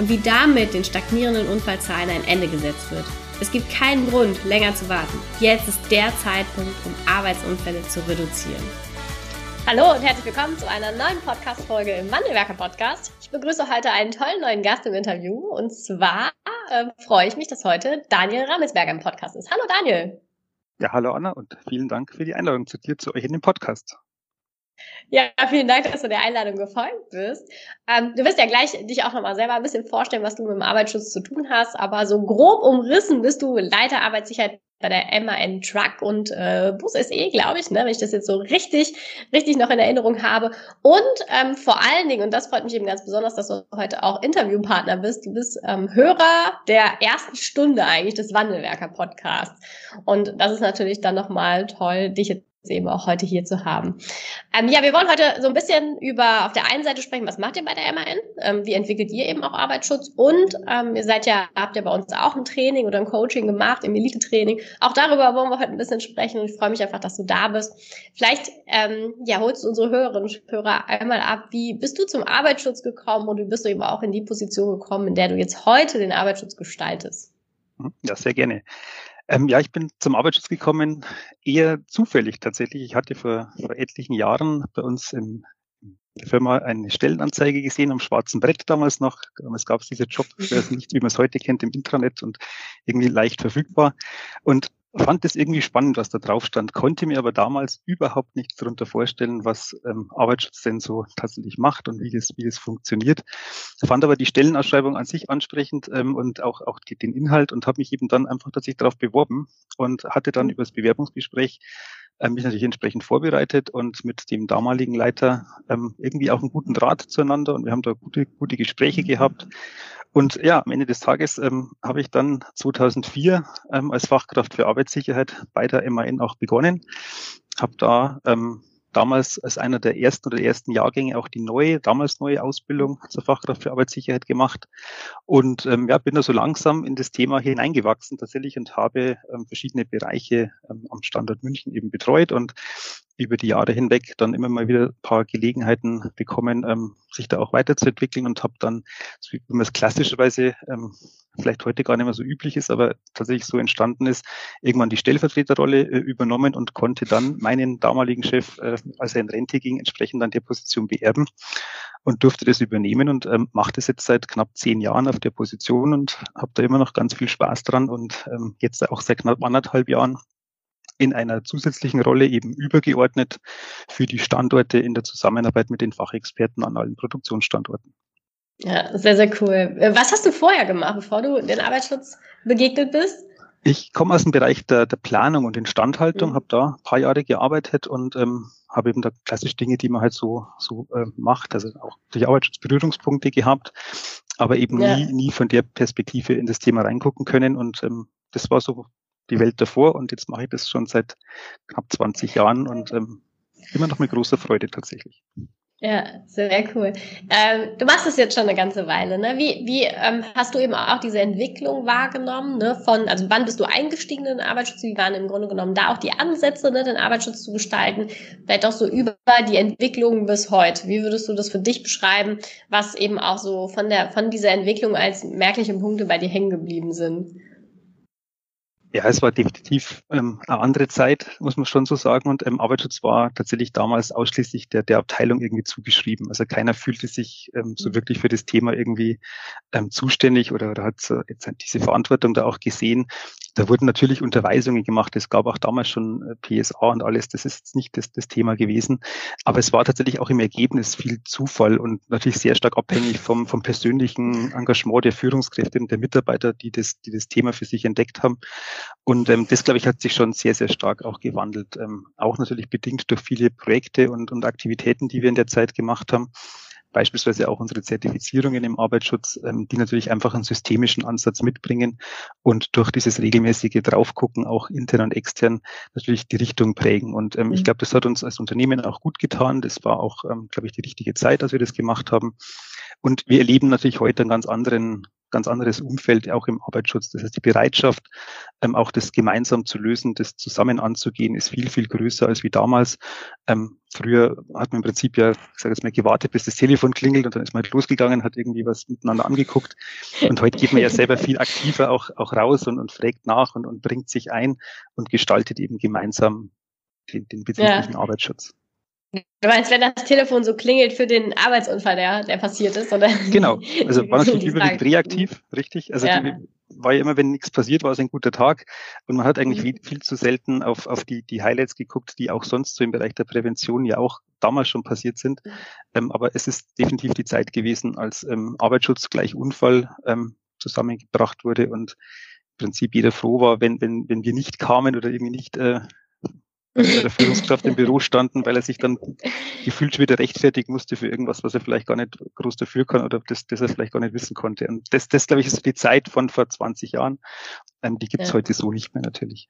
und wie damit den stagnierenden Unfallzahlen ein Ende gesetzt wird. Es gibt keinen Grund, länger zu warten. Jetzt ist der Zeitpunkt, um Arbeitsunfälle zu reduzieren. Hallo und herzlich willkommen zu einer neuen Podcast-Folge im Wandelwerker Podcast. Ich begrüße heute einen tollen neuen Gast im Interview und zwar äh, freue ich mich, dass heute Daniel Ramelsberger im Podcast ist. Hallo Daniel. Ja, hallo Anna und vielen Dank für die Einladung zu dir, zu euch in dem Podcast. Ja, vielen Dank, dass du der Einladung gefolgt bist. Ähm, du wirst ja gleich dich auch nochmal selber ein bisschen vorstellen, was du mit dem Arbeitsschutz zu tun hast, aber so grob umrissen bist du Leiter Arbeitssicherheit bei der MAN Truck und äh, Bus SE, glaube ich, ne, wenn ich das jetzt so richtig, richtig noch in Erinnerung habe. Und ähm, vor allen Dingen, und das freut mich eben ganz besonders, dass du heute auch Interviewpartner bist, du bist ähm, Hörer der ersten Stunde eigentlich des Wandelwerker-Podcasts. Und das ist natürlich dann nochmal toll, dich jetzt eben auch heute hier zu haben. Ähm, ja, wir wollen heute so ein bisschen über auf der einen Seite sprechen, was macht ihr bei der MAN? Ähm, wie entwickelt ihr eben auch Arbeitsschutz? Und ähm, ihr seid ja, habt ja bei uns auch ein Training oder ein Coaching gemacht, im Elite-Training. Auch darüber wollen wir heute ein bisschen sprechen und ich freue mich einfach, dass du da bist. Vielleicht ähm, ja, holst du unsere Hörerinnen und Hörer einmal ab, wie bist du zum Arbeitsschutz gekommen und wie bist du eben auch in die Position gekommen, in der du jetzt heute den Arbeitsschutz gestaltest? Ja, sehr gerne. Ähm, ja, ich bin zum Arbeitsschutz gekommen, eher zufällig tatsächlich. Ich hatte vor, vor etlichen Jahren bei uns in der Firma eine Stellenanzeige gesehen am schwarzen Brett damals noch. Damals gab es diese Job, nicht wie man es heute kennt, im Intranet und irgendwie leicht verfügbar. Und fand es irgendwie spannend, was da drauf stand, konnte mir aber damals überhaupt nichts darunter vorstellen, was ähm, Arbeitsschutz denn so tatsächlich macht und wie das, wie das funktioniert. Fand aber die Stellenausschreibung an sich ansprechend ähm, und auch, auch die, den Inhalt und habe mich eben dann einfach tatsächlich darauf beworben und hatte dann mhm. über das Bewerbungsgespräch ähm, mich natürlich entsprechend vorbereitet und mit dem damaligen Leiter ähm, irgendwie auch einen guten Draht zueinander und wir haben da gute, gute Gespräche gehabt und ja, am Ende des Tages ähm, habe ich dann 2004 ähm, als Fachkraft für Arbeitssicherheit bei der MAN auch begonnen. Habe da ähm, damals als einer der ersten oder ersten Jahrgänge auch die neue, damals neue Ausbildung zur Fachkraft für Arbeitssicherheit gemacht und ähm, ja, bin da so langsam in das Thema hineingewachsen tatsächlich und habe ähm, verschiedene Bereiche ähm, am Standort München eben betreut und über die Jahre hinweg dann immer mal wieder ein paar Gelegenheiten bekommen, ähm, sich da auch weiterzuentwickeln und habe dann, wie man es klassischerweise ähm, vielleicht heute gar nicht mehr so üblich ist, aber tatsächlich so entstanden ist, irgendwann die Stellvertreterrolle äh, übernommen und konnte dann meinen damaligen Chef, äh, als er in Rente ging, entsprechend an der Position beerben und durfte das übernehmen und ähm, mache das jetzt seit knapp zehn Jahren auf der Position und habe da immer noch ganz viel Spaß dran und ähm, jetzt auch seit knapp anderthalb Jahren in einer zusätzlichen Rolle eben übergeordnet für die Standorte in der Zusammenarbeit mit den Fachexperten an allen Produktionsstandorten. Ja, sehr, sehr cool. Was hast du vorher gemacht, bevor du den Arbeitsschutz begegnet bist? Ich komme aus dem Bereich der, der Planung und Instandhaltung, mhm. habe da ein paar Jahre gearbeitet und ähm, habe eben da klassisch Dinge, die man halt so, so äh, macht, also auch durch Arbeitsschutzberührungspunkte gehabt, aber eben ja. nie, nie von der Perspektive in das Thema reingucken können und ähm, das war so die Welt davor und jetzt mache ich das schon seit knapp 20 Jahren und ähm, immer noch mit großer Freude tatsächlich. Ja, sehr cool. Ähm, du machst es jetzt schon eine ganze Weile. Ne? Wie, wie ähm, hast du eben auch diese Entwicklung wahrgenommen? Ne? Von, also wann bist du eingestiegen in den Arbeitsschutz? Wie waren im Grunde genommen da auch die Ansätze, ne, den Arbeitsschutz zu gestalten? Vielleicht auch so über die Entwicklung bis heute. Wie würdest du das für dich beschreiben, was eben auch so von der von dieser Entwicklung als merkliche Punkte bei dir hängen geblieben sind? Ja, es war definitiv ähm, eine andere Zeit, muss man schon so sagen. Und ähm, Arbeitsschutz war tatsächlich damals ausschließlich der, der Abteilung irgendwie zugeschrieben. Also keiner fühlte sich ähm, so mhm. wirklich für das Thema irgendwie ähm, zuständig oder, oder hat so jetzt diese Verantwortung da auch gesehen. Da wurden natürlich Unterweisungen gemacht. Es gab auch damals schon äh, PSA und alles. Das ist jetzt nicht das, das Thema gewesen. Aber es war tatsächlich auch im Ergebnis viel Zufall und natürlich sehr stark abhängig vom, vom persönlichen Engagement der Führungskräfte und der Mitarbeiter, die das, die das Thema für sich entdeckt haben. Und ähm, das, glaube ich, hat sich schon sehr, sehr stark auch gewandelt. Ähm, auch natürlich bedingt durch viele Projekte und, und Aktivitäten, die wir in der Zeit gemacht haben. beispielsweise auch unsere Zertifizierungen im Arbeitsschutz, ähm, die natürlich einfach einen systemischen Ansatz mitbringen und durch dieses regelmäßige Draufgucken auch intern und extern natürlich die Richtung prägen. Und ähm, mhm. ich glaube, das hat uns als Unternehmen auch gut getan. Das war auch, ähm, glaube ich, die richtige Zeit, als wir das gemacht haben. Und wir erleben natürlich heute einen ganz anderen ganz anderes Umfeld auch im Arbeitsschutz. Das heißt, die Bereitschaft, ähm, auch das gemeinsam zu lösen, das zusammen anzugehen, ist viel, viel größer als wie damals. Ähm, früher hat man im Prinzip ja, ich sage jetzt mal, gewartet, bis das Telefon klingelt und dann ist man halt losgegangen, hat irgendwie was miteinander angeguckt. Und heute geht man ja selber viel aktiver auch, auch raus und, und fragt nach und, und bringt sich ein und gestaltet eben gemeinsam den, den betrieblichen ja. Arbeitsschutz. Du meinst, wenn das Telefon so klingelt für den Arbeitsunfall, der, der passiert ist, oder? Genau. Also war natürlich überwiegend reaktiv, richtig? Also ja. die, war ja immer, wenn nichts passiert, war es ein guter Tag. Und man hat eigentlich mhm. viel zu selten auf, auf die, die Highlights geguckt, die auch sonst so im Bereich der Prävention ja auch damals schon passiert sind. Mhm. Ähm, aber es ist definitiv die Zeit gewesen, als ähm, Arbeitsschutz gleich Unfall ähm, zusammengebracht wurde und im Prinzip jeder froh war, wenn, wenn, wenn wir nicht kamen oder irgendwie nicht äh, bei der Führungskraft im Büro standen, weil er sich dann gefühlt wieder rechtfertigen musste für irgendwas, was er vielleicht gar nicht groß dafür kann oder das, das er vielleicht gar nicht wissen konnte. Und das, das glaube ich, ist die Zeit von vor 20 Jahren. Ähm, die gibt's ja. heute so nicht mehr natürlich.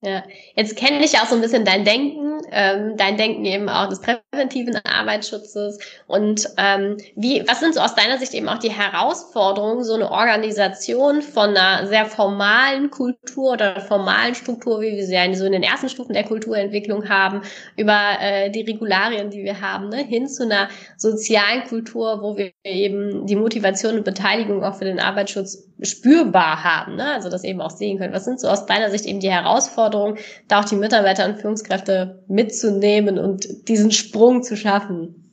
Ja, jetzt kenne ich auch so ein bisschen dein Denken, ähm, dein Denken eben auch des präventiven Arbeitsschutzes. Und ähm, wie, was sind so aus deiner Sicht eben auch die Herausforderungen, so eine Organisation von einer sehr formalen Kultur oder formalen Struktur, wie wir sie ja so in den ersten Stufen der Kulturentwicklung haben, über äh, die Regularien, die wir haben, ne, hin zu einer sozialen Kultur, wo wir eben die Motivation und Beteiligung auch für den Arbeitsschutz spürbar haben, ne? also das eben auch sehen können. Was sind so aus deiner Sicht eben die Herausforderungen, da auch die Mitarbeiter und Führungskräfte mitzunehmen und diesen Sprung zu schaffen?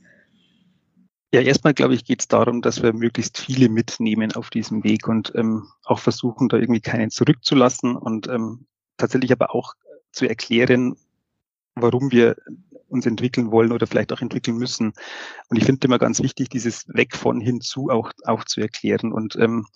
Ja, erstmal glaube ich, geht es darum, dass wir möglichst viele mitnehmen auf diesem Weg und ähm, auch versuchen, da irgendwie keinen zurückzulassen und ähm, tatsächlich aber auch zu erklären, warum wir uns entwickeln wollen oder vielleicht auch entwickeln müssen. Und ich finde immer ganz wichtig, dieses Weg von hinzu auch, auch zu erklären und ähm,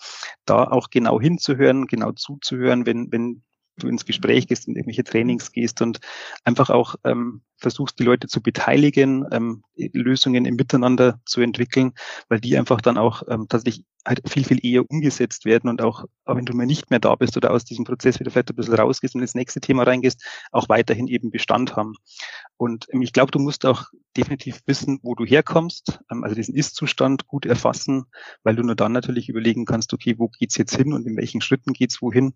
da auch genau hinzuhören, genau zuzuhören, wenn, wenn du ins Gespräch gehst, in irgendwelche Trainings gehst und einfach auch ähm, versuchst, die Leute zu beteiligen, ähm, Lösungen im Miteinander zu entwickeln, weil die einfach dann auch ähm, tatsächlich halt viel, viel eher umgesetzt werden und auch, auch wenn du mal nicht mehr da bist oder aus diesem Prozess wieder vielleicht ein bisschen rausgehst und ins nächste Thema reingehst, auch weiterhin eben Bestand haben. Und ähm, ich glaube, du musst auch definitiv wissen, wo du herkommst, ähm, also diesen Ist-Zustand gut erfassen, weil du nur dann natürlich überlegen kannst, okay, wo geht's jetzt hin und in welchen Schritten geht's wohin.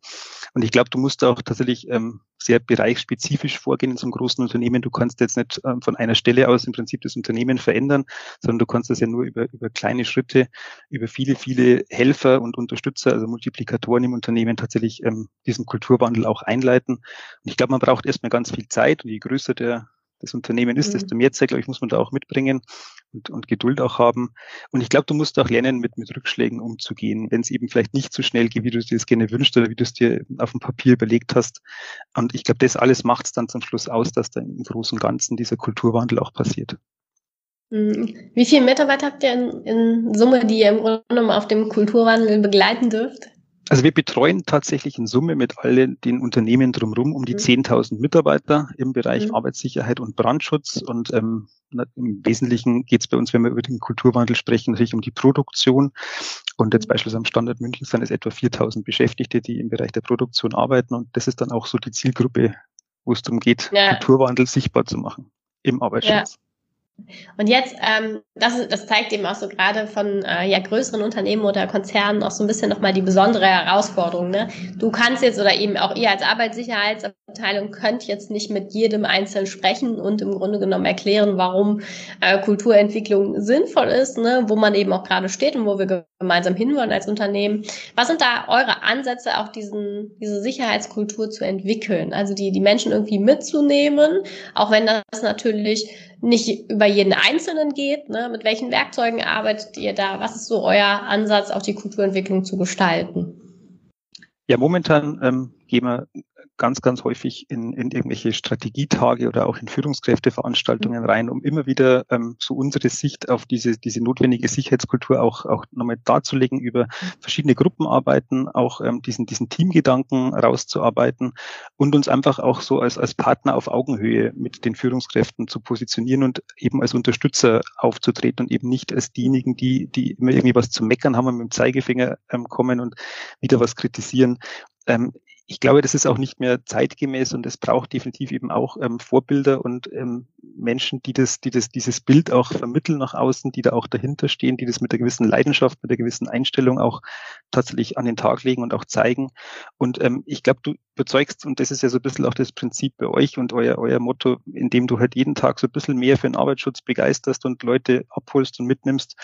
Und ich glaube, du musst auch tatsächlich ähm, sehr bereichsspezifisch vorgehen in so einem großen Unternehmen. Du kannst jetzt nicht ähm, von einer Stelle aus im Prinzip das Unternehmen verändern, sondern du kannst das ja nur über, über kleine Schritte, über viele, viele Helfer und Unterstützer, also Multiplikatoren im Unternehmen tatsächlich ähm, diesen Kulturwandel auch einleiten. Und ich glaube, man braucht erstmal ganz viel Zeit und je größer der das Unternehmen ist, mhm. desto mehr Zeit, glaube ich, muss man da auch mitbringen und, und Geduld auch haben. Und ich glaube, du musst auch lernen, mit, mit Rückschlägen umzugehen, wenn es eben vielleicht nicht so schnell geht, wie du es dir gerne wünschst oder wie du es dir auf dem Papier überlegt hast. Und ich glaube, das alles macht es dann zum Schluss aus, dass da im Großen und Ganzen dieser Kulturwandel auch passiert. Mhm. Wie viele Mitarbeiter habt ihr in, in Summe, die ihr im Grunde genommen auf dem Kulturwandel begleiten dürft? Also wir betreuen tatsächlich in Summe mit allen den Unternehmen drumherum um die mhm. 10.000 Mitarbeiter im Bereich mhm. Arbeitssicherheit und Brandschutz. Und ähm, im Wesentlichen geht es bei uns, wenn wir über den Kulturwandel sprechen, natürlich um die Produktion. Und jetzt mhm. beispielsweise am Standort München sind es etwa 4.000 Beschäftigte, die im Bereich der Produktion arbeiten. Und das ist dann auch so die Zielgruppe, wo es darum geht, ja. Kulturwandel sichtbar zu machen im Arbeitsschutz. Ja. Und jetzt, ähm, das, das zeigt eben auch so gerade von äh, ja, größeren Unternehmen oder Konzernen auch so ein bisschen nochmal die besondere Herausforderung. Ne? Du kannst jetzt oder eben auch ihr als Arbeitssicherheitsabteilung könnt jetzt nicht mit jedem Einzelnen sprechen und im Grunde genommen erklären, warum äh, Kulturentwicklung sinnvoll ist, ne? wo man eben auch gerade steht und wo wir gemeinsam hinwollen als Unternehmen. Was sind da eure Ansätze, auch diesen, diese Sicherheitskultur zu entwickeln? Also die, die Menschen irgendwie mitzunehmen, auch wenn das natürlich nicht über jeden Einzelnen geht. Ne? Mit welchen Werkzeugen arbeitet ihr da? Was ist so euer Ansatz, auch die Kulturentwicklung zu gestalten? Ja, momentan ähm, gehen wir ganz, ganz häufig in, in irgendwelche Strategietage oder auch in Führungskräfteveranstaltungen mhm. rein, um immer wieder ähm, so unsere Sicht auf diese, diese notwendige Sicherheitskultur auch, auch nochmal darzulegen, über verschiedene Gruppenarbeiten, auch ähm, diesen, diesen Teamgedanken rauszuarbeiten und uns einfach auch so als, als Partner auf Augenhöhe mit den Führungskräften zu positionieren und eben als Unterstützer aufzutreten und eben nicht als diejenigen, die, die immer irgendwie was zu meckern haben und mit dem Zeigefinger ähm, kommen und wieder was kritisieren. Ähm, ich glaube, das ist auch nicht mehr zeitgemäß und es braucht definitiv eben auch ähm, Vorbilder und ähm, Menschen, die das, die das, dieses Bild auch vermitteln nach außen, die da auch dahinter stehen, die das mit einer gewissen Leidenschaft, mit einer gewissen Einstellung auch tatsächlich an den Tag legen und auch zeigen. Und ähm, ich glaube, du überzeugst, und das ist ja so ein bisschen auch das Prinzip bei euch und euer, euer Motto, indem du halt jeden Tag so ein bisschen mehr für den Arbeitsschutz begeisterst und Leute abholst und mitnimmst,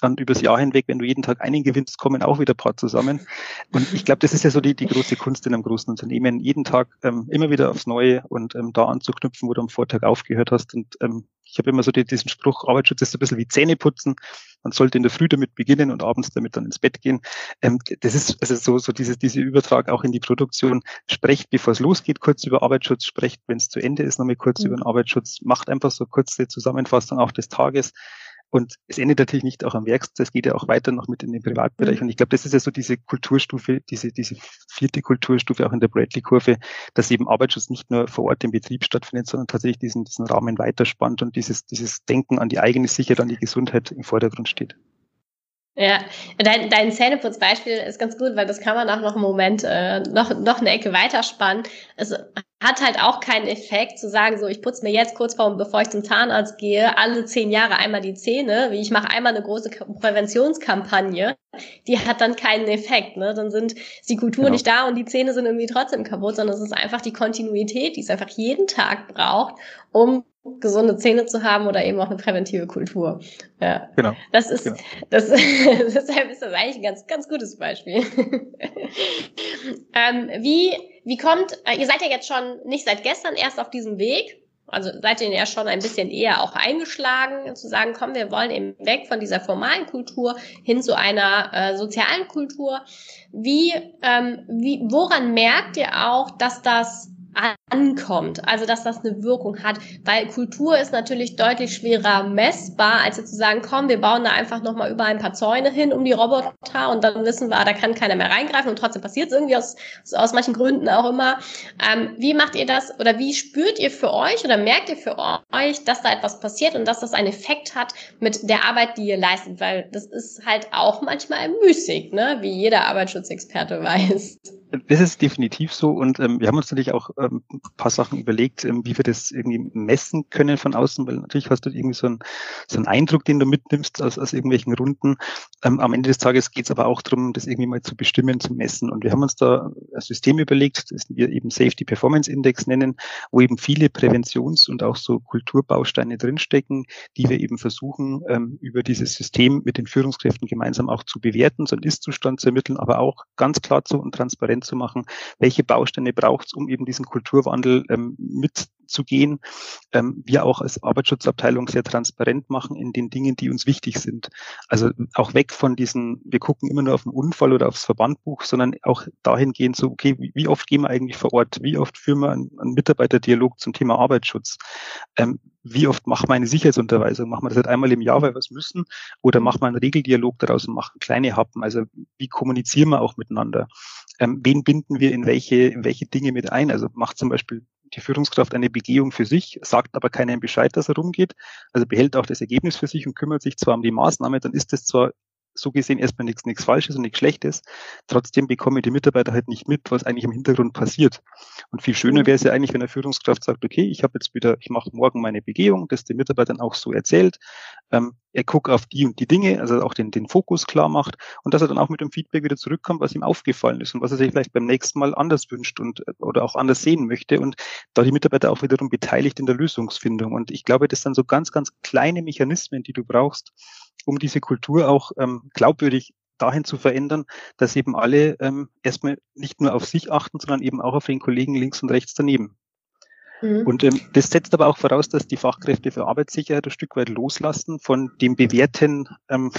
dann übers Jahr hinweg, wenn du jeden Tag einen gewinnst, kommen auch wieder ein paar zusammen. Und ich glaube, das ist ja so die, die große Kunst in einem großen Unternehmen, jeden Tag ähm, immer wieder aufs Neue und ähm, da anzuknüpfen, wo du am Vortag aufgehört hast. Und ähm, ich habe immer so die, diesen Spruch, Arbeitsschutz ist ein bisschen wie Zähne putzen. Man sollte in der Früh damit beginnen und abends damit dann ins Bett gehen. Ähm, das ist also so, so dieses, diese Übertrag auch in die Produktion. Sprecht, bevor es losgeht, kurz über Arbeitsschutz. Sprecht, wenn es zu Ende ist, nochmal kurz mhm. über den Arbeitsschutz. Macht einfach so kurze Zusammenfassung auch des Tages. Und es endet natürlich nicht auch am Werkstag, es geht ja auch weiter noch mit in den Privatbereich. Mhm. Und ich glaube, das ist ja so diese Kulturstufe, diese, diese vierte Kulturstufe auch in der Bradley-Kurve, dass eben Arbeitsschutz nicht nur vor Ort im Betrieb stattfindet, sondern tatsächlich diesen, diesen Rahmen weiterspannt und dieses, dieses Denken an die eigene Sicherheit, an die Gesundheit im Vordergrund steht. Ja, dein, dein Zähneputzbeispiel ist ganz gut, weil das kann man auch noch einen Moment äh, noch, noch eine Ecke weiterspannen. Es hat halt auch keinen Effekt zu sagen, so ich putze mir jetzt kurz vor, bevor ich zum Zahnarzt gehe, alle zehn Jahre einmal die Zähne, wie ich mache einmal eine große Präventionskampagne, die hat dann keinen Effekt. Ne? Dann sind die Kultur genau. nicht da und die Zähne sind irgendwie trotzdem kaputt, sondern es ist einfach die Kontinuität, die es einfach jeden Tag braucht, um gesunde Zähne zu haben oder eben auch eine präventive Kultur. Ja. Genau. Das ist, genau. Das, deshalb ist das eigentlich ein ganz, ganz gutes Beispiel. ähm, wie, wie kommt, äh, ihr seid ja jetzt schon nicht seit gestern erst auf diesem Weg. Also seid ihr ja schon ein bisschen eher auch eingeschlagen, zu sagen, komm, wir wollen eben weg von dieser formalen Kultur hin zu einer äh, sozialen Kultur. Wie, ähm, wie, woran merkt ihr auch, dass das ankommt, also dass das eine Wirkung hat, weil Kultur ist natürlich deutlich schwerer messbar, als jetzt zu sagen, komm, wir bauen da einfach nochmal über ein paar Zäune hin um die Roboter und dann wissen wir, da kann keiner mehr reingreifen und trotzdem passiert es irgendwie aus, aus manchen Gründen auch immer. Ähm, wie macht ihr das oder wie spürt ihr für euch oder merkt ihr für euch, dass da etwas passiert und dass das einen Effekt hat mit der Arbeit, die ihr leistet, weil das ist halt auch manchmal müßig, ne? wie jeder Arbeitsschutzexperte weiß. Das ist definitiv so und ähm, wir haben uns natürlich auch ähm, ein paar Sachen überlegt, ähm, wie wir das irgendwie messen können von außen, weil natürlich hast du irgendwie so einen, so einen Eindruck, den du mitnimmst aus, aus irgendwelchen Runden. Ähm, am Ende des Tages geht es aber auch darum, das irgendwie mal zu bestimmen, zu messen. Und wir haben uns da ein System überlegt, das wir eben Safety Performance Index nennen, wo eben viele Präventions- und auch so Kulturbausteine drinstecken, die wir eben versuchen, ähm, über dieses System mit den Führungskräften gemeinsam auch zu bewerten, so einen Ist-Zustand zu ermitteln, aber auch ganz klar zu und transparent zu machen, welche Bausteine braucht es, um eben diesen Kulturwandel ähm, mitzugehen. Ähm, wir auch als Arbeitsschutzabteilung sehr transparent machen in den Dingen, die uns wichtig sind. Also auch weg von diesen, wir gucken immer nur auf den Unfall oder aufs Verbandbuch, sondern auch dahingehend so, okay, wie, oft gehen wir eigentlich vor Ort? Wie oft führen wir einen, einen Mitarbeiterdialog zum Thema Arbeitsschutz? Ähm, wie oft machen wir eine Sicherheitsunterweisung? Machen wir das halt einmal im Jahr, weil wir es müssen? Oder machen wir einen Regeldialog daraus und machen kleine Happen? Also wie kommunizieren wir auch miteinander? Ähm, wen binden wir in welche, in welche Dinge mit ein? Also macht zum Beispiel die Führungskraft eine Begehung für sich, sagt aber keinen Bescheid, dass er rumgeht, also behält auch das Ergebnis für sich und kümmert sich zwar um die Maßnahme, dann ist es zwar so gesehen erstmal nichts, nichts Falsches und nichts Schlechtes. Trotzdem bekommen die Mitarbeiter halt nicht mit, was eigentlich im Hintergrund passiert. Und viel schöner wäre es ja eigentlich, wenn eine Führungskraft sagt, okay, ich habe jetzt wieder, ich mache morgen meine Begehung, das den Mitarbeitern auch so erzählt. Ähm, er guckt auf die und die Dinge, also auch den, den Fokus klar macht und dass er dann auch mit dem Feedback wieder zurückkommt, was ihm aufgefallen ist und was er sich vielleicht beim nächsten Mal anders wünscht und oder auch anders sehen möchte und da die Mitarbeiter auch wiederum beteiligt in der Lösungsfindung. Und ich glaube, das sind so ganz, ganz kleine Mechanismen, die du brauchst, um diese Kultur auch ähm, glaubwürdig dahin zu verändern, dass eben alle ähm, erstmal nicht nur auf sich achten, sondern eben auch auf den Kollegen links und rechts daneben. Mhm. Und ähm, das setzt aber auch voraus, dass die Fachkräfte für Arbeitssicherheit ein Stück weit loslassen von dem bewährten ähm,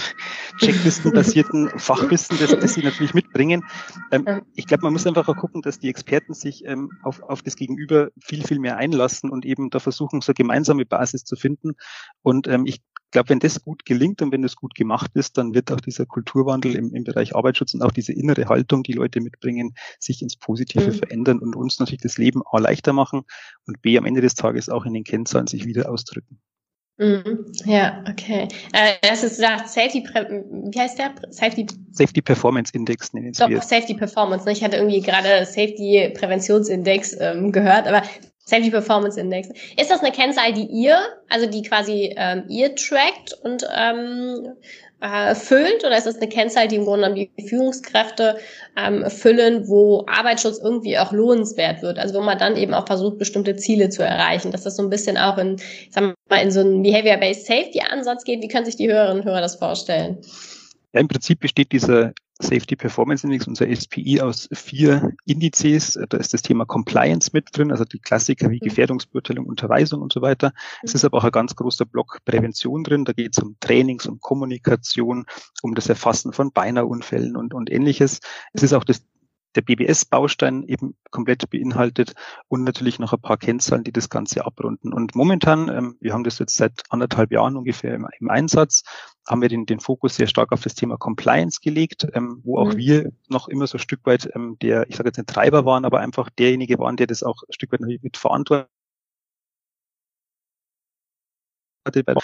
Checklistenbasierten Fachwissen, das, das sie natürlich mitbringen. Ähm, ich glaube, man muss einfach auch gucken, dass die Experten sich ähm, auf, auf das Gegenüber viel, viel mehr einlassen und eben da versuchen, so eine gemeinsame Basis zu finden. Und ähm, ich glaube, wenn das gut gelingt und wenn das gut gemacht ist, dann wird auch dieser Kulturwandel im, im Bereich Arbeitsschutz und auch diese innere Haltung, die Leute mitbringen, sich ins Positive mhm. verändern und uns natürlich das Leben A leichter machen und B am Ende des Tages auch in den Kennzahlen sich wieder ausdrücken. Mhm. Ja, okay. Äh, das ist gesagt, Safety, wie heißt der? Safety, Safety Performance Index nennen wir es. Safety Performance. Ne? Ich hatte irgendwie gerade Safety Präventionsindex ähm, gehört, aber Safety Performance Index. Ist das eine Kennzahl, die ihr, also die quasi ähm, ihr trackt und ähm, äh, füllt, oder ist das eine Kennzahl, die im Grunde genommen die Führungskräfte ähm, füllen, wo Arbeitsschutz irgendwie auch lohnenswert wird? Also wo man dann eben auch versucht, bestimmte Ziele zu erreichen, dass das so ein bisschen auch in, sagen wir mal, in so einen Behavior-Based Safety-Ansatz geht. Wie können sich die Hörerinnen und Hörer das vorstellen? Ja, im Prinzip besteht dieser Safety Performance Index, unser SPI, aus vier Indizes. Da ist das Thema Compliance mit drin, also die Klassiker wie mhm. Gefährdungsbeurteilung, Unterweisung und so weiter. Es ist aber auch ein ganz großer Block Prävention drin. Da geht es um Trainings, um Kommunikation, um das Erfassen von Beinerunfällen und, und ähnliches. Es ist auch das der BBS-Baustein eben komplett beinhaltet und natürlich noch ein paar Kennzahlen, die das Ganze abrunden. Und momentan, ähm, wir haben das jetzt seit anderthalb Jahren ungefähr im, im Einsatz, haben wir den, den Fokus sehr stark auf das Thema Compliance gelegt, ähm, wo auch mhm. wir noch immer so ein Stück weit ähm, der, ich sage jetzt nicht Treiber waren, aber einfach derjenige waren, der das auch ein Stück weit mit verantwortet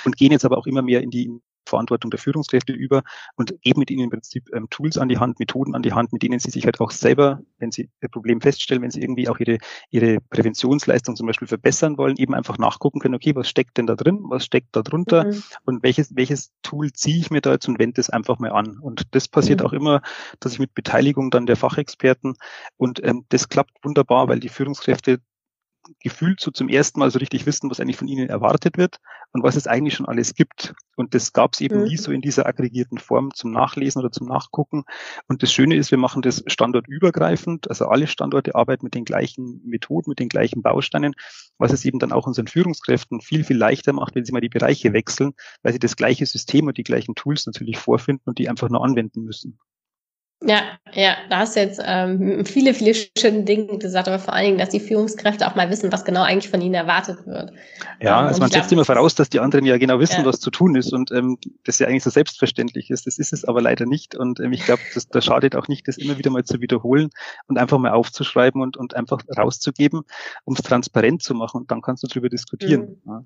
und gehen jetzt aber auch immer mehr in die Verantwortung der Führungskräfte über und geben mit ihnen im Prinzip ähm, Tools an die Hand, Methoden an die Hand, mit denen sie sich halt auch selber, wenn sie ihr Problem feststellen, wenn sie irgendwie auch ihre, ihre Präventionsleistung zum Beispiel verbessern wollen, eben einfach nachgucken können, okay, was steckt denn da drin, was steckt da drunter mhm. und welches, welches Tool ziehe ich mir da jetzt und wende das einfach mal an. Und das passiert mhm. auch immer, dass ich mit Beteiligung dann der Fachexperten und ähm, das klappt wunderbar, weil die Führungskräfte gefühlt so zum ersten Mal so richtig wissen, was eigentlich von ihnen erwartet wird und was es eigentlich schon alles gibt. Und das gab es eben mhm. nie so in dieser aggregierten Form zum Nachlesen oder zum Nachgucken. Und das Schöne ist, wir machen das standortübergreifend. Also alle Standorte arbeiten mit den gleichen Methoden, mit den gleichen Bausteinen, was es eben dann auch unseren Führungskräften viel, viel leichter macht, wenn sie mal die Bereiche wechseln, weil sie das gleiche System und die gleichen Tools natürlich vorfinden und die einfach nur anwenden müssen. Ja, ja, da hast du jetzt ähm, viele, viele schöne Dinge gesagt, aber vor allen Dingen, dass die Führungskräfte auch mal wissen, was genau eigentlich von ihnen erwartet wird. Ja, ähm, also man setzt immer voraus, dass die anderen ja genau wissen, ja. was zu tun ist und ähm, das ja eigentlich so selbstverständlich ist. Das ist es aber leider nicht und ähm, ich glaube, das, das schadet auch nicht, das immer wieder mal zu wiederholen und einfach mal aufzuschreiben und, und einfach rauszugeben, um es transparent zu machen und dann kannst du darüber diskutieren. Mhm. Ja.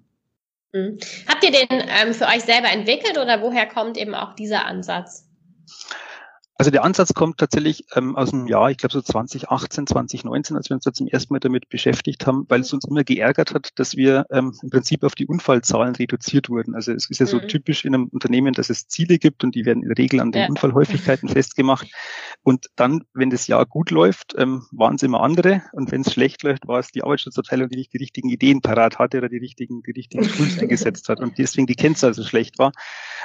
Mhm. Habt ihr den ähm, für euch selber entwickelt oder woher kommt eben auch dieser Ansatz? Also der Ansatz kommt tatsächlich ähm, aus dem Jahr, ich glaube so 2018, 2019, als wir uns da zum ersten Mal damit beschäftigt haben, weil es uns immer geärgert hat, dass wir ähm, im Prinzip auf die Unfallzahlen reduziert wurden. Also es ist ja so mhm. typisch in einem Unternehmen, dass es Ziele gibt und die werden in der Regel an den ja. Unfallhäufigkeiten festgemacht. Und dann, wenn das Jahr gut läuft, ähm, waren es immer andere. Und wenn es schlecht läuft, war es die Arbeitsschutzabteilung, die nicht die richtigen Ideen parat hatte oder die richtigen, die richtigen Tools eingesetzt hat und deswegen die Kennzahl so schlecht war.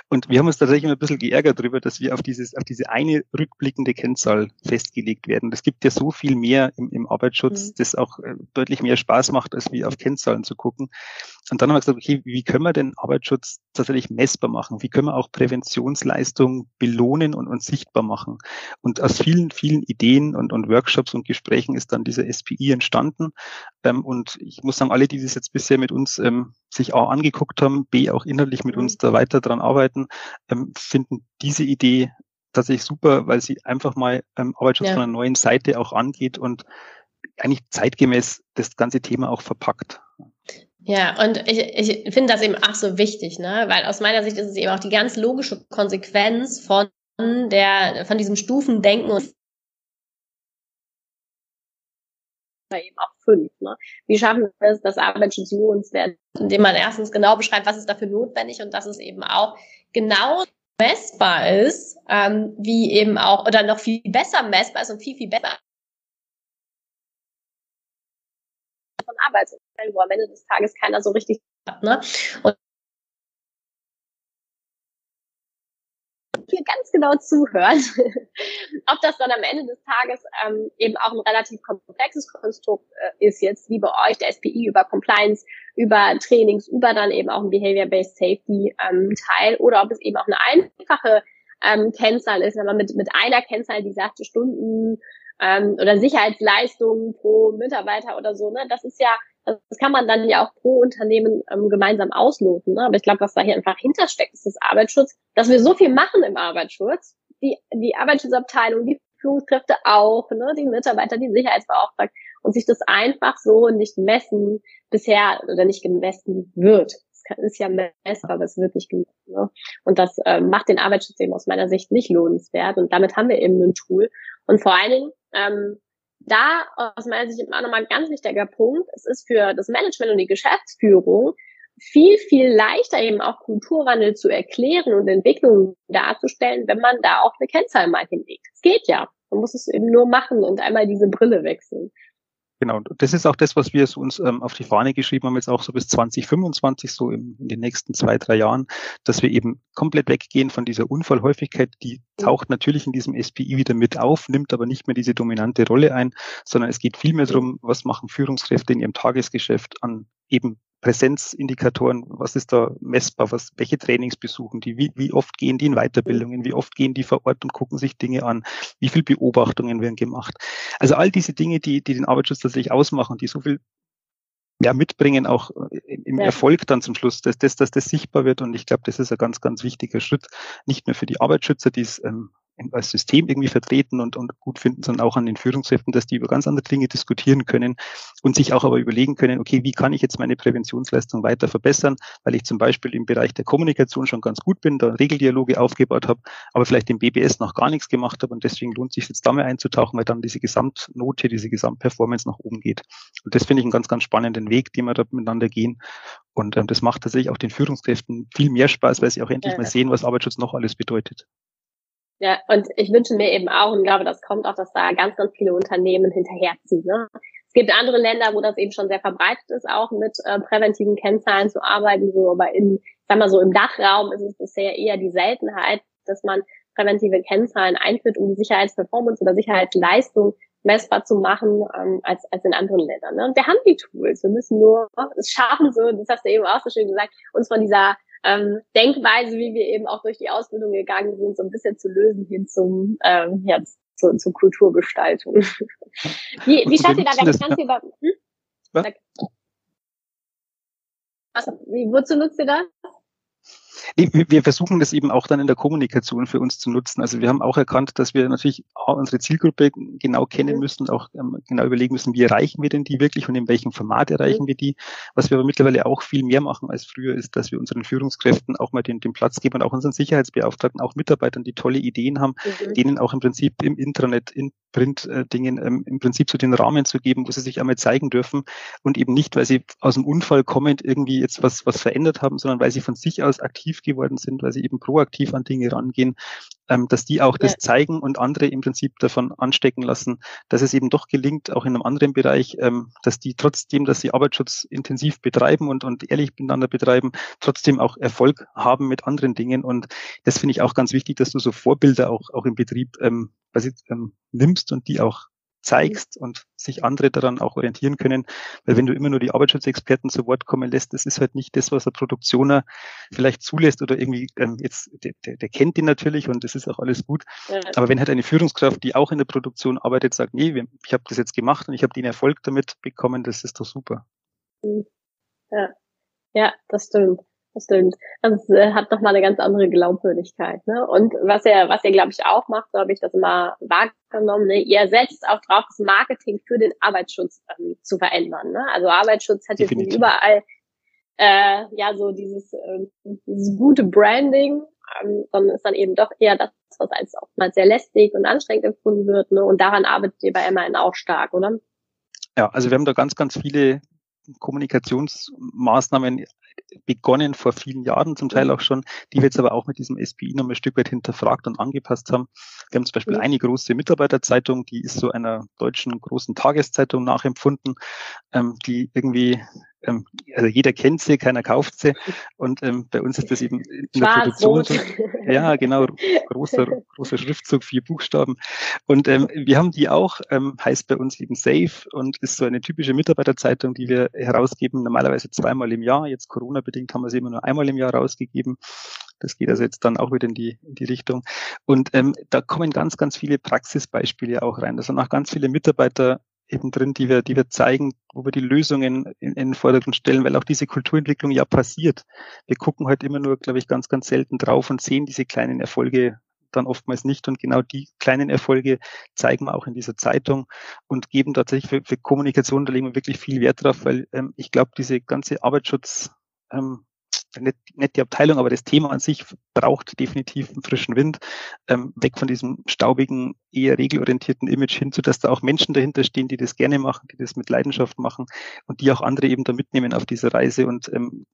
Und wir haben uns tatsächlich immer ein bisschen geärgert darüber, dass wir auf dieses, auf diese eine rückblickende Kennzahl festgelegt werden. Es gibt ja so viel mehr im, im Arbeitsschutz, mhm. das auch äh, deutlich mehr Spaß macht, als wie auf Kennzahlen zu gucken. Und dann haben wir gesagt, okay, wie können wir denn Arbeitsschutz tatsächlich messbar machen? Wie können wir auch Präventionsleistung belohnen und, und sichtbar machen? Und aus vielen, vielen Ideen und, und Workshops und Gesprächen ist dann dieser SPI entstanden. Ähm, und ich muss sagen, alle, die das jetzt bisher mit uns ähm, sich A angeguckt haben, B auch inhaltlich mit uns da weiter dran arbeiten, ähm, finden diese Idee tatsächlich super, weil sie einfach mal ähm, Arbeitsschutz ja. von einer neuen Seite auch angeht und eigentlich zeitgemäß das ganze Thema auch verpackt. Ja, und ich, ich finde das eben auch so wichtig, ne? Weil aus meiner Sicht ist es eben auch die ganz logische Konsequenz von der, von diesem Stufendenken und eben auch fünf. Ne? Wie schaffen wir es, dass Arbeitsschutz lohnenswert, indem man erstens genau beschreibt, was ist dafür notwendig und dass es eben auch genau messbar ist, ähm, wie eben auch, oder noch viel besser messbar ist und viel, viel besser von Arbeitsumfällen, wo am Ende des Tages keiner so richtig hat. Ne? Und hier ganz genau zuhört, ob das dann am Ende des Tages ähm, eben auch ein relativ komplexes Konstrukt äh, ist, jetzt wie bei euch, der SPI über Compliance, über Trainings, über dann eben auch ein Behavior-Based Safety ähm, Teil oder ob es eben auch eine einfache ähm, Kennzahl ist, man mit, mit einer Kennzahl, die sagte Stunden ähm, oder Sicherheitsleistungen pro Mitarbeiter oder so, ne, das ist ja das kann man dann ja auch pro Unternehmen ähm, gemeinsam ausloten. Ne? Aber ich glaube, was da hier einfach hintersteckt, ist das Arbeitsschutz, dass wir so viel machen im Arbeitsschutz. Die, die Arbeitsschutzabteilung, die Führungskräfte auch, ne? die Mitarbeiter, die Sicherheitsbeauftragten und sich das einfach so nicht messen bisher oder nicht gemessen wird. Das ist ja messbar, aber es wird nicht gemessen. Ne? Und das äh, macht den Arbeitsschutz eben aus meiner Sicht nicht lohnenswert. Und damit haben wir eben ein Tool. Und vor allen Dingen ähm, da aus meiner Sicht auch nochmal ein ganz wichtiger Punkt. Es ist für das Management und die Geschäftsführung viel, viel leichter eben auch Kulturwandel zu erklären und Entwicklungen darzustellen, wenn man da auch eine Kennzahl mal hinlegt. Es geht ja. Man muss es eben nur machen und einmal diese Brille wechseln. Genau, das ist auch das, was wir uns ähm, auf die Fahne geschrieben haben, jetzt auch so bis 2025, so im, in den nächsten zwei, drei Jahren, dass wir eben komplett weggehen von dieser Unfallhäufigkeit, die taucht natürlich in diesem SPI wieder mit auf, nimmt aber nicht mehr diese dominante Rolle ein, sondern es geht vielmehr darum, was machen Führungskräfte in ihrem Tagesgeschäft an eben Präsenzindikatoren, was ist da messbar, was, welche Trainings besuchen die, wie, wie oft gehen die in Weiterbildungen, wie oft gehen die vor Ort und gucken sich Dinge an, wie viel Beobachtungen werden gemacht. Also all diese Dinge, die, die den Arbeitsschutz tatsächlich ausmachen, die so viel ja, mitbringen, auch im ja. Erfolg dann zum Schluss, dass, dass, dass das sichtbar wird. Und ich glaube, das ist ein ganz, ganz wichtiger Schritt, nicht nur für die Arbeitsschützer, die es ähm, als System irgendwie vertreten und, und gut finden, sondern auch an den Führungskräften, dass die über ganz andere Dinge diskutieren können und sich auch aber überlegen können, okay, wie kann ich jetzt meine Präventionsleistung weiter verbessern, weil ich zum Beispiel im Bereich der Kommunikation schon ganz gut bin, da Regeldialoge aufgebaut habe, aber vielleicht im BBS noch gar nichts gemacht habe und deswegen lohnt sich jetzt da mal einzutauchen, weil dann diese Gesamtnote, diese Gesamtperformance nach oben geht. Und das finde ich einen ganz, ganz spannenden Weg, den wir da miteinander gehen. Und ähm, das macht tatsächlich auch den Führungskräften viel mehr Spaß, weil sie auch endlich ja. mal sehen, was Arbeitsschutz noch alles bedeutet. Ja, und ich wünsche mir eben auch, und glaube, das kommt auch, dass da ganz, ganz viele Unternehmen hinterherziehen. Ne? Es gibt andere Länder, wo das eben schon sehr verbreitet ist, auch mit äh, präventiven Kennzahlen zu arbeiten, so, aber in, sag mal so, im Dachraum ist es bisher eher die Seltenheit, dass man präventive Kennzahlen einführt, um die Sicherheitsperformance oder Sicherheitsleistung messbar zu machen ähm, als, als in anderen Ländern. Ne? Und wir haben die Tools. Wir müssen nur es schaffen, so, das hast du eben auch so schön gesagt, uns von dieser ähm, Denkweise, wie wir eben auch durch die Ausbildung gegangen sind, so ein bisschen zu lösen hin zum ähm, ja, zu, zur Kulturgestaltung. wie wie schafft ihr da ganz, ganz über hm? Was, wie, wozu nutzt ihr das? Wir versuchen das eben auch dann in der Kommunikation für uns zu nutzen. Also wir haben auch erkannt, dass wir natürlich unsere Zielgruppe genau kennen mhm. müssen, auch ähm, genau überlegen müssen, wie erreichen wir denn die wirklich und in welchem Format erreichen mhm. wir die. Was wir aber mittlerweile auch viel mehr machen als früher, ist, dass wir unseren Führungskräften auch mal den, den Platz geben und auch unseren Sicherheitsbeauftragten, auch Mitarbeitern, die tolle Ideen haben, mhm. denen auch im Prinzip im Intranet, in Print-Dingen ähm, im Prinzip so den Rahmen zu geben, wo sie sich einmal zeigen dürfen und eben nicht, weil sie aus dem Unfall kommend irgendwie jetzt was, was verändert haben, sondern weil sie von sich aus aktiv geworden sind, weil sie eben proaktiv an Dinge rangehen, dass die auch das zeigen und andere im Prinzip davon anstecken lassen, dass es eben doch gelingt, auch in einem anderen Bereich, ähm, dass die trotzdem, dass sie Arbeitsschutz intensiv betreiben und, und ehrlich miteinander betreiben, trotzdem auch Erfolg haben mit anderen Dingen. Und das finde ich auch ganz wichtig, dass du so Vorbilder auch, auch im Betrieb ähm, quasi, ähm, nimmst und die auch zeigst und sich andere daran auch orientieren können. Weil wenn du immer nur die Arbeitsschutzexperten zu Wort kommen lässt, das ist halt nicht das, was der Produktioner vielleicht zulässt oder irgendwie ähm, jetzt, der, der, der kennt die natürlich und das ist auch alles gut. Ja. Aber wenn halt eine Führungskraft, die auch in der Produktion arbeitet, sagt, nee, ich habe das jetzt gemacht und ich habe den Erfolg damit bekommen, das ist doch super. Ja, ja das stimmt. Stimmt. Das äh, hat nochmal eine ganz andere Glaubwürdigkeit. Ne? Und was er, was er, glaube ich, auch macht, so habe ich das immer wahrgenommen, ne? ihr setzt auch drauf, das Marketing für den Arbeitsschutz ähm, zu verändern. Ne? Also Arbeitsschutz hat jetzt nicht überall äh, ja so dieses, äh, dieses gute Branding, ähm, sondern ist dann eben doch eher das, was als oftmals sehr lästig und anstrengend empfunden wird. Ne? Und daran arbeitet ihr bei MAN auch stark, oder? Ja, also wir haben da ganz, ganz viele Kommunikationsmaßnahmen begonnen vor vielen Jahren, zum Teil mhm. auch schon, die wir jetzt aber auch mit diesem SPI noch ein Stück weit hinterfragt und angepasst haben. Wir haben zum Beispiel eine große Mitarbeiterzeitung, die ist so einer deutschen großen Tageszeitung nachempfunden, ähm, die irgendwie ähm, also jeder kennt sie, keiner kauft sie. Und ähm, bei uns ist das eben in der Produktion. So, ja, genau, großer, großer Schriftzug, vier Buchstaben. Und ähm, wir haben die auch, ähm, heißt bei uns eben Safe und ist so eine typische Mitarbeiterzeitung, die wir herausgeben, normalerweise zweimal im Jahr. Jetzt Corona-bedingt haben wir sie immer nur einmal im Jahr rausgegeben. Das geht also jetzt dann auch wieder in die, in die Richtung. Und ähm, da kommen ganz, ganz viele Praxisbeispiele auch rein. Da sind auch ganz viele Mitarbeiter eben drin, die wir, die wir zeigen, wo wir die Lösungen in, in den Vordergrund stellen, weil auch diese Kulturentwicklung ja passiert. Wir gucken halt immer nur, glaube ich, ganz, ganz selten drauf und sehen diese kleinen Erfolge dann oftmals nicht. Und genau die kleinen Erfolge zeigen wir auch in dieser Zeitung und geben tatsächlich für, für Kommunikation, da legen wir wirklich viel Wert drauf, weil ähm, ich glaube, diese ganze Arbeitsschutz, ähm, nicht, nicht die Abteilung, aber das Thema an sich braucht definitiv einen frischen Wind, ähm, weg von diesem staubigen, eher regelorientierten Image hin zu, dass da auch Menschen dahinter stehen, die das gerne machen, die das mit Leidenschaft machen und die auch andere eben da mitnehmen auf dieser Reise. Und ähm,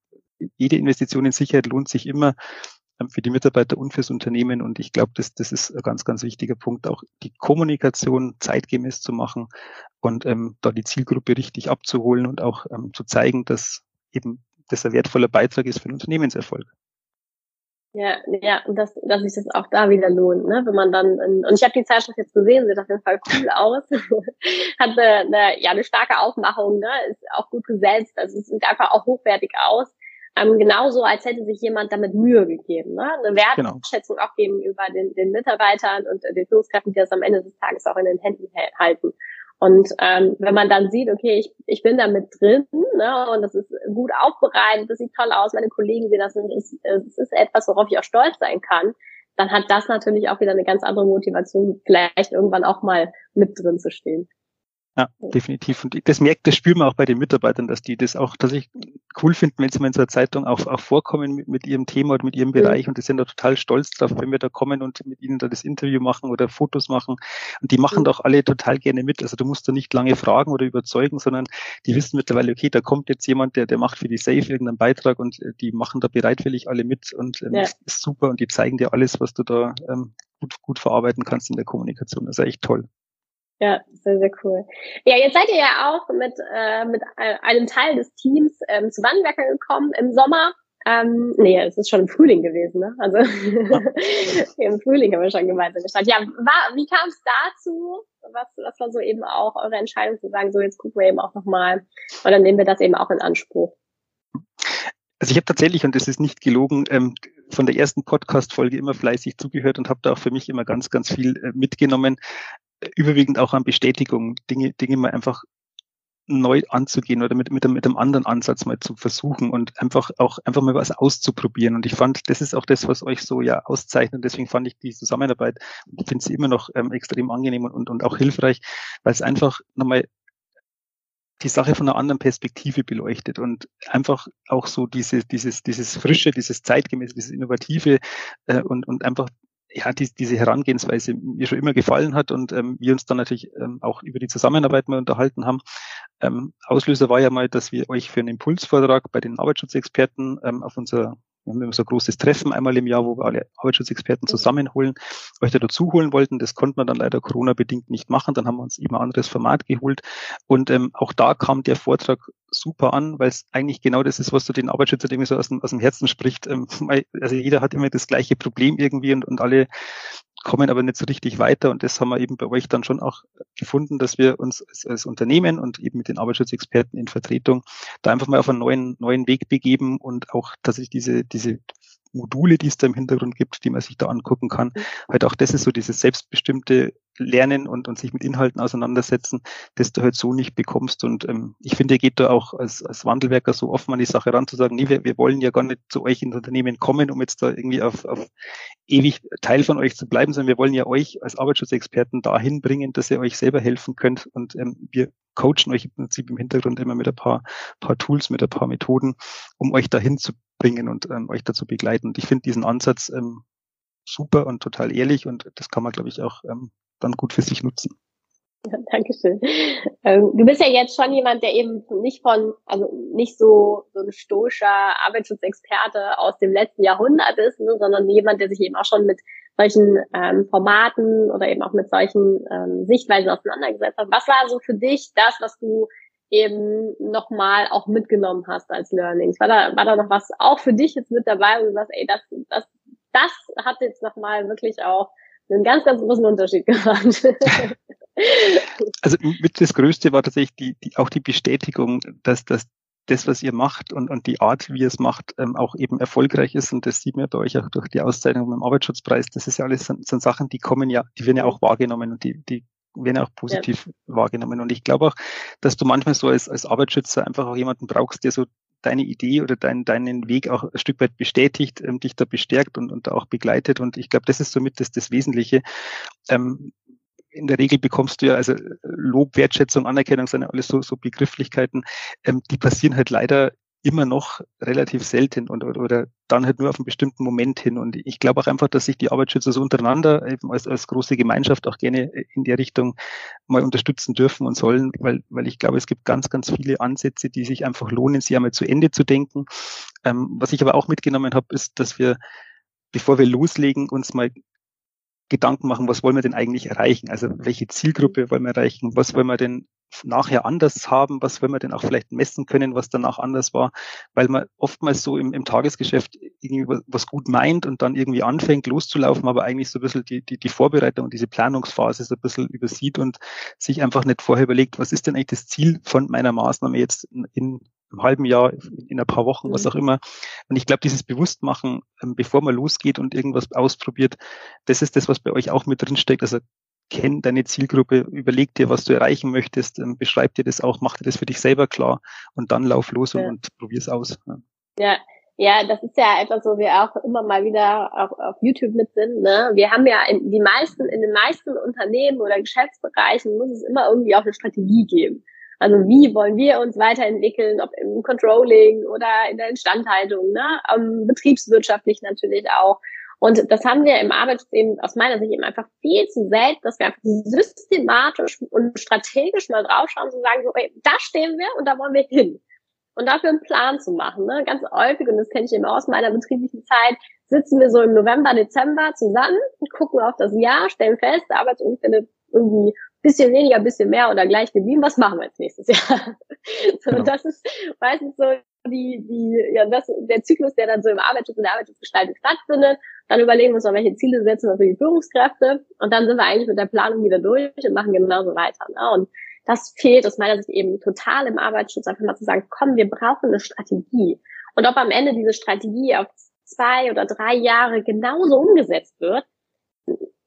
jede Investition in Sicherheit lohnt sich immer ähm, für die Mitarbeiter und fürs Unternehmen. Und ich glaube, das, das ist ein ganz, ganz wichtiger Punkt, auch die Kommunikation zeitgemäß zu machen und ähm, da die Zielgruppe richtig abzuholen und auch ähm, zu zeigen, dass eben das ein wertvoller Beitrag ist für den Unternehmenserfolg. Ja, ja, und dass, dass sich das auch da wieder lohnt, ne? Wenn man dann, und ich habe die Zeitschrift jetzt gesehen, sieht auf jeden Fall cool aus, hat eine, eine, ja eine starke Aufmachung, ne? Ist auch gut gesetzt, also es sieht einfach auch hochwertig aus. Ähm, genauso, als hätte sich jemand damit Mühe gegeben, ne? Eine genau. Wertschätzung genau. auch gegenüber den, den Mitarbeitern und den Führungskräften, die das am Ende des Tages auch in den Händen halten. Und ähm, wenn man dann sieht, okay, ich, ich bin da mit drin ne, und das ist gut aufbereitet, das sieht toll aus, meine Kollegen sehen das, und es, es ist etwas, worauf ich auch stolz sein kann, dann hat das natürlich auch wieder eine ganz andere Motivation, vielleicht irgendwann auch mal mit drin zu stehen. Ja, definitiv. Und das merkt, das spüren wir auch bei den Mitarbeitern, dass die das auch tatsächlich cool finden, wenn sie mal in so einer Zeitung auch, auch vorkommen mit, mit ihrem Thema oder mit ihrem Bereich. Und die sind da total stolz drauf, wenn wir da kommen und mit ihnen da das Interview machen oder Fotos machen. Und die machen doch alle total gerne mit. Also du musst da nicht lange fragen oder überzeugen, sondern die wissen mittlerweile, okay, da kommt jetzt jemand, der, der macht für die Safe irgendeinen Beitrag und äh, die machen da bereitwillig alle mit und ähm, ja. ist, ist super und die zeigen dir alles, was du da ähm, gut, gut verarbeiten kannst in der Kommunikation. Das ist echt toll. Ja, sehr, sehr cool. Ja, jetzt seid ihr ja auch mit, äh, mit einem Teil des Teams ähm, zu Wannenwerker gekommen im Sommer. Ähm, nee, es ist schon im Frühling gewesen, ne? Also im Frühling haben wir schon gemeinsam gestartet. Ja, war, wie kam es dazu? Was, was war so eben auch eure Entscheidung zu sagen, so jetzt gucken wir eben auch nochmal und dann nehmen wir das eben auch in Anspruch? Also ich habe tatsächlich, und das ist nicht gelogen, ähm, von der ersten Podcast-Folge immer fleißig zugehört und habe da auch für mich immer ganz, ganz viel äh, mitgenommen überwiegend auch an Bestätigung, Dinge, Dinge mal einfach neu anzugehen oder mit, mit, mit einem anderen Ansatz mal zu versuchen und einfach auch einfach mal was auszuprobieren. Und ich fand, das ist auch das, was euch so ja auszeichnet. Deswegen fand ich die Zusammenarbeit, finde sie immer noch ähm, extrem angenehm und, und auch hilfreich, weil es einfach nochmal die Sache von einer anderen Perspektive beleuchtet und einfach auch so diese, dieses, dieses Frische, dieses Zeitgemäße, dieses Innovative äh, und, und einfach ja, die, diese Herangehensweise mir schon immer gefallen hat und ähm, wir uns dann natürlich ähm, auch über die Zusammenarbeit mal unterhalten haben. Ähm, Auslöser war ja mal, dass wir euch für einen Impulsvortrag bei den Arbeitsschutzexperten ähm, auf unser wir haben immer so ein großes Treffen einmal im Jahr, wo wir alle Arbeitsschutzexperten mhm. zusammenholen, euch da dazu holen wollten. Das konnten wir dann leider Corona-bedingt nicht machen. Dann haben wir uns immer ein anderes Format geholt. Und ähm, auch da kam der Vortrag super an, weil es eigentlich genau das ist, was du den Arbeitsschützer irgendwie so aus dem, aus dem Herzen spricht. Ähm, also jeder hat immer das gleiche Problem irgendwie und, und alle kommen aber nicht so richtig weiter. Und das haben wir eben bei euch dann schon auch gefunden, dass wir uns als, als Unternehmen und eben mit den Arbeitsschutzexperten in Vertretung da einfach mal auf einen neuen, neuen Weg begeben und auch tatsächlich diese, diese Module, die es da im Hintergrund gibt, die man sich da angucken kann. Mhm. Halt auch das ist so dieses selbstbestimmte lernen und, und sich mit Inhalten auseinandersetzen, das du halt so nicht bekommst. Und ähm, ich finde, ihr geht da auch als, als Wandelwerker so offen an die Sache ran, zu sagen, nee, wir, wir wollen ja gar nicht zu euch ins Unternehmen kommen, um jetzt da irgendwie auf, auf ewig Teil von euch zu bleiben, sondern wir wollen ja euch als Arbeitsschutzexperten dahin bringen, dass ihr euch selber helfen könnt. Und ähm, wir coachen euch im Prinzip im Hintergrund immer mit ein paar, paar Tools, mit ein paar Methoden, um euch dahin zu bringen und ähm, euch dazu begleiten. Und ich finde diesen Ansatz ähm, super und total ehrlich und das kann man, glaube ich, auch ähm, dann gut für sich nutzen. Ja, Dankeschön. Ähm, du bist ja jetzt schon jemand, der eben nicht von, also nicht so, so ein stoischer Arbeitsschutzexperte aus dem letzten Jahrhundert ist, ne, sondern jemand, der sich eben auch schon mit solchen ähm, Formaten oder eben auch mit solchen ähm, Sichtweisen auseinandergesetzt hat. Was war so für dich das, was du eben nochmal auch mitgenommen hast als Learnings? War da, war da noch was auch für dich jetzt mit dabei, wo du sagst, ey, das, das, das hat jetzt nochmal wirklich auch einen ganz, ganz großen Unterschied gemacht. also mit das Größte war tatsächlich die, die, auch die Bestätigung, dass, dass das, was ihr macht und, und die Art, wie ihr es macht, ähm, auch eben erfolgreich ist. Und das sieht man bei euch auch durch die Auszeichnung beim Arbeitsschutzpreis. Das ist ja alles sind, sind Sachen, die kommen ja, die werden ja auch wahrgenommen und die, die werden ja auch positiv ja. wahrgenommen. Und ich glaube auch, dass du manchmal so als, als Arbeitsschützer einfach auch jemanden brauchst, der so deine Idee oder dein, deinen Weg auch ein Stück weit bestätigt, ähm, dich da bestärkt und, und auch begleitet. Und ich glaube, das ist somit das, das Wesentliche. Ähm, in der Regel bekommst du ja, also Lob, Wertschätzung, Anerkennung sind ja alles so, so Begrifflichkeiten, ähm, die passieren halt leider immer noch relativ selten und oder, oder dann halt nur auf einen bestimmten Moment hin. Und ich glaube auch einfach, dass sich die Arbeitsschützer so untereinander eben als, als große Gemeinschaft auch gerne in der Richtung mal unterstützen dürfen und sollen, weil, weil ich glaube, es gibt ganz, ganz viele Ansätze, die sich einfach lohnen, sie einmal zu Ende zu denken. Ähm, was ich aber auch mitgenommen habe, ist, dass wir, bevor wir loslegen, uns mal Gedanken machen, was wollen wir denn eigentlich erreichen? Also welche Zielgruppe wollen wir erreichen? Was wollen wir denn nachher anders haben? Was wollen wir denn auch vielleicht messen können, was danach anders war? Weil man oftmals so im, im Tagesgeschäft irgendwie was gut meint und dann irgendwie anfängt loszulaufen, aber eigentlich so ein bisschen die, die, die Vorbereitung und diese Planungsphase so ein bisschen übersieht und sich einfach nicht vorher überlegt, was ist denn eigentlich das Ziel von meiner Maßnahme jetzt in, einem halben Jahr, in ein paar Wochen, was mhm. auch immer. Und ich glaube, dieses Bewusstmachen, ähm, bevor man losgeht und irgendwas ausprobiert, das ist das, was bei euch auch mit drinsteckt. Also kenn deine Zielgruppe, überleg dir, was du erreichen möchtest, ähm, beschreib dir das auch, mach dir das für dich selber klar und dann lauf los ja. und, und probier's aus. Ja. ja. das ist ja etwas, wo wir auch immer mal wieder auch auf YouTube mit sind. Ne? Wir haben ja in die meisten, in den meisten Unternehmen oder Geschäftsbereichen muss es immer irgendwie auch eine Strategie geben. Also wie wollen wir uns weiterentwickeln, ob im Controlling oder in der Instandhaltung, ne? Um, betriebswirtschaftlich natürlich auch. Und das haben wir im Arbeitsleben aus meiner Sicht eben einfach viel zu selten, dass wir einfach systematisch und strategisch mal draufschauen und sagen, so, ey, da stehen wir und da wollen wir hin. Und dafür einen Plan zu machen. Ne? Ganz häufig, und das kenne ich eben aus meiner betrieblichen Zeit, sitzen wir so im November, Dezember zusammen gucken auf das Jahr, stellen fest, Arbeitsunfälle irgendwie bisschen weniger, bisschen mehr oder gleich geblieben. Was machen wir jetzt nächstes Jahr? so, genau. Das ist meistens so die, die, ja, das, der Zyklus, der dann so im Arbeitsschutz und der Arbeitsschutzgestaltung stattfindet. Dann überlegen wir uns noch, welche Ziele setzen wir für die Führungskräfte. Und dann sind wir eigentlich mit der Planung wieder durch und machen genauso weiter. Ne? Und das fehlt aus meiner Sicht eben total im Arbeitsschutz, einfach mal zu sagen, komm, wir brauchen eine Strategie. Und ob am Ende diese Strategie auf zwei oder drei Jahre genauso umgesetzt wird,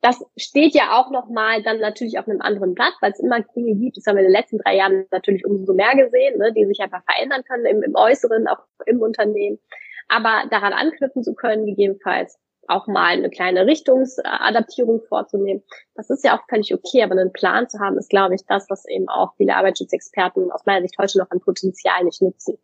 das steht ja auch nochmal dann natürlich auf einem anderen Blatt, weil es immer Dinge gibt, das haben wir in den letzten drei Jahren natürlich umso mehr gesehen, ne, die sich einfach verändern können im, im Äußeren, auch im Unternehmen. Aber daran anknüpfen zu können, gegebenenfalls auch mal eine kleine Richtungsadaptierung vorzunehmen, das ist ja auch völlig okay, aber einen Plan zu haben, ist, glaube ich, das, was eben auch viele Arbeitsschutzexperten aus meiner Sicht heute noch an Potenzial nicht nutzen.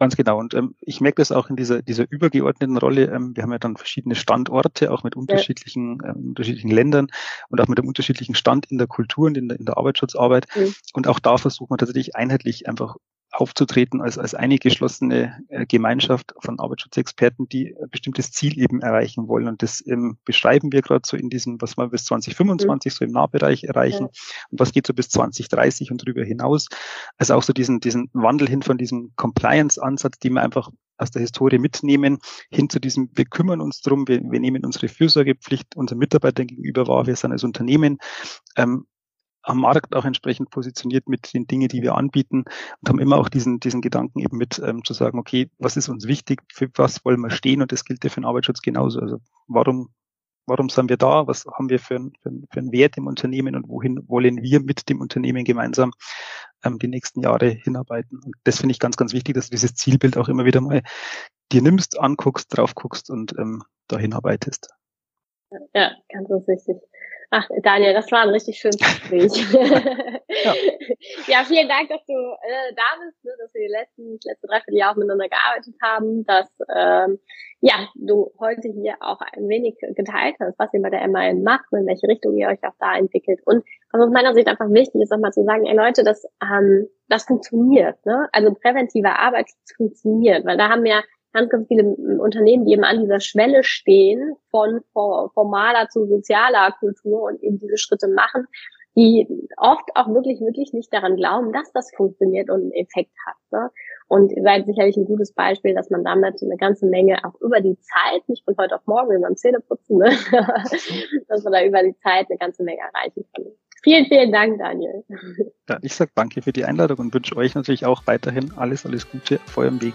Ganz genau. Und ähm, ich merke das auch in dieser, dieser übergeordneten Rolle. Ähm, wir haben ja dann verschiedene Standorte, auch mit unterschiedlichen, ja. ähm, unterschiedlichen Ländern und auch mit einem unterschiedlichen Stand in der Kultur und in der, in der Arbeitsschutzarbeit. Mhm. Und auch da versucht man tatsächlich einheitlich einfach aufzutreten als, als eine geschlossene äh, Gemeinschaft von Arbeitsschutzexperten, die ein bestimmtes Ziel eben erreichen wollen. Und das ähm, beschreiben wir gerade so in diesem, was wir bis 2025 mhm. so im Nahbereich erreichen und was geht so bis 2030 und darüber hinaus. Also auch so diesen, diesen Wandel hin von diesem Compliance-Ansatz, den wir einfach aus der Historie mitnehmen, hin zu diesem, wir kümmern uns drum, wir, wir nehmen unsere Fürsorgepflicht unseren Mitarbeitern gegenüber wahr, wir sind als Unternehmen ähm, am Markt auch entsprechend positioniert mit den Dingen, die wir anbieten und haben immer auch diesen, diesen Gedanken eben mit ähm, zu sagen, okay, was ist uns wichtig, für was wollen wir stehen und das gilt ja für den Arbeitsschutz genauso. Also warum, warum sind wir da, was haben wir für, ein, für, für einen Wert im Unternehmen und wohin wollen wir mit dem Unternehmen gemeinsam ähm, die nächsten Jahre hinarbeiten. Und das finde ich ganz, ganz wichtig, dass du dieses Zielbild auch immer wieder mal dir nimmst, anguckst, drauf guckst und ähm, dahin arbeitest. Ja, ganz, ganz wichtig. Ach, Daniel, das war ein richtig schönes Gespräch. ja. ja. vielen Dank, dass du äh, da bist, ne, dass wir die letzten, das letzte Dreivierteljahr auch miteinander gearbeitet haben, dass ähm, ja, du heute hier auch ein wenig geteilt hast, was ihr bei der MAN macht, in welche Richtung ihr euch auch da entwickelt. Und was aus meiner Sicht einfach wichtig ist, nochmal zu sagen, ey Leute, das, ähm, das funktioniert. Ne? Also präventive Arbeit funktioniert, weil da haben wir ganz, ganz viele Unternehmen, die eben an dieser Schwelle stehen von formaler zu sozialer Kultur und eben diese Schritte machen. die oft auch wirklich, wirklich nicht daran glauben, dass das funktioniert und einen Effekt hat. Ne? Und ihr seid sicherlich ein gutes Beispiel, dass man damit eine ganze Menge auch über die Zeit, nicht von heute auf morgen wie beim Zähneputzen, ne? dass man da über die Zeit eine ganze Menge erreichen kann. Vielen, vielen Dank, Daniel. Ja, ich sage danke für die Einladung und wünsche euch natürlich auch weiterhin alles, alles Gute auf eurem Weg.